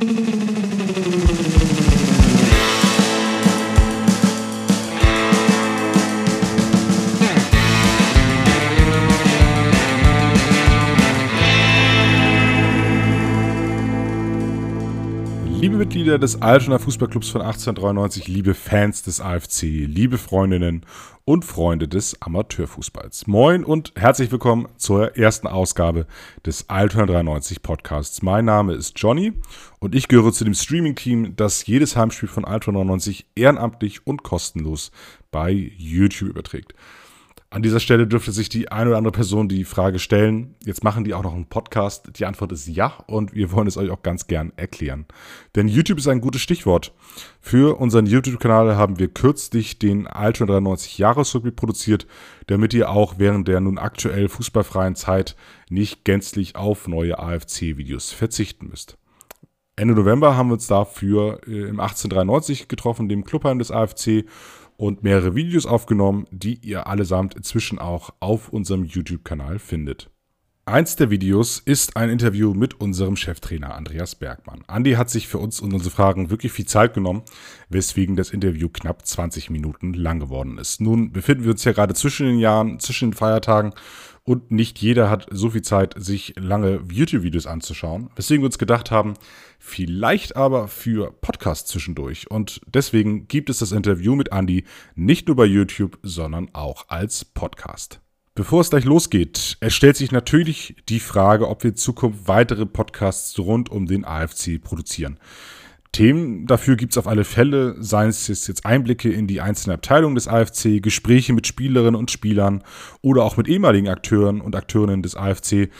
Thank you. Liebe Mitglieder des Altonaer Fußballclubs von 1893, liebe Fans des AFC, liebe Freundinnen und Freunde des Amateurfußballs. Moin und herzlich willkommen zur ersten Ausgabe des Altona 93 Podcasts. Mein Name ist Johnny und ich gehöre zu dem Streaming-Team, das jedes Heimspiel von Altona 93 ehrenamtlich und kostenlos bei YouTube überträgt. An dieser Stelle dürfte sich die eine oder andere Person die Frage stellen, jetzt machen die auch noch einen Podcast. Die Antwort ist ja und wir wollen es euch auch ganz gern erklären. Denn YouTube ist ein gutes Stichwort. Für unseren YouTube-Kanal haben wir kürzlich den Ultra 93 Jahresrückblick produziert, damit ihr auch während der nun aktuell fußballfreien Zeit nicht gänzlich auf neue AFC-Videos verzichten müsst. Ende November haben wir uns dafür äh, im 1893 getroffen, dem Clubheim des AFC und mehrere Videos aufgenommen, die ihr allesamt inzwischen auch auf unserem YouTube-Kanal findet. Eins der Videos ist ein Interview mit unserem Cheftrainer Andreas Bergmann. Andi hat sich für uns und unsere Fragen wirklich viel Zeit genommen, weswegen das Interview knapp 20 Minuten lang geworden ist. Nun befinden wir uns ja gerade zwischen den Jahren, zwischen den Feiertagen und nicht jeder hat so viel Zeit, sich lange YouTube-Videos anzuschauen, weswegen wir uns gedacht haben, vielleicht aber für Podcasts zwischendurch. Und deswegen gibt es das Interview mit Andy nicht nur bei YouTube, sondern auch als Podcast. Bevor es gleich losgeht, es stellt sich natürlich die Frage, ob wir in Zukunft weitere Podcasts rund um den AFC produzieren. Themen dafür gibt es auf alle Fälle, seien es jetzt Einblicke in die einzelnen Abteilungen des AFC, Gespräche mit Spielerinnen und Spielern oder auch mit ehemaligen Akteuren und Akteurinnen des AFC.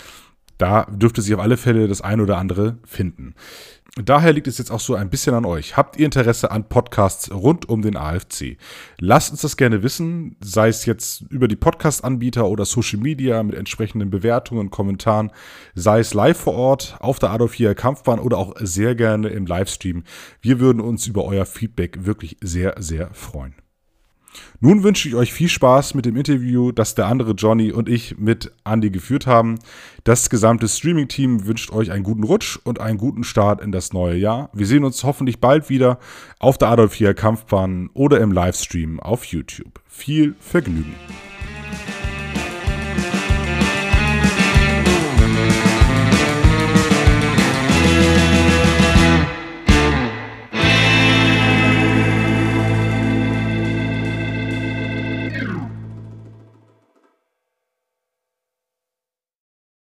Da dürfte sich auf alle Fälle das eine oder andere finden. Daher liegt es jetzt auch so ein bisschen an euch. Habt ihr Interesse an Podcasts rund um den AFC? Lasst uns das gerne wissen, sei es jetzt über die Podcast-Anbieter oder Social Media mit entsprechenden Bewertungen Kommentaren, sei es live vor Ort auf der Adolf hier Kampfbahn oder auch sehr gerne im Livestream. Wir würden uns über euer Feedback wirklich sehr, sehr freuen. Nun wünsche ich euch viel Spaß mit dem Interview, das der andere Johnny und ich mit Andy geführt haben. Das gesamte Streaming-Team wünscht euch einen guten Rutsch und einen guten Start in das neue Jahr. Wir sehen uns hoffentlich bald wieder auf der Adolf Kampfbahn oder im Livestream auf YouTube. Viel Vergnügen!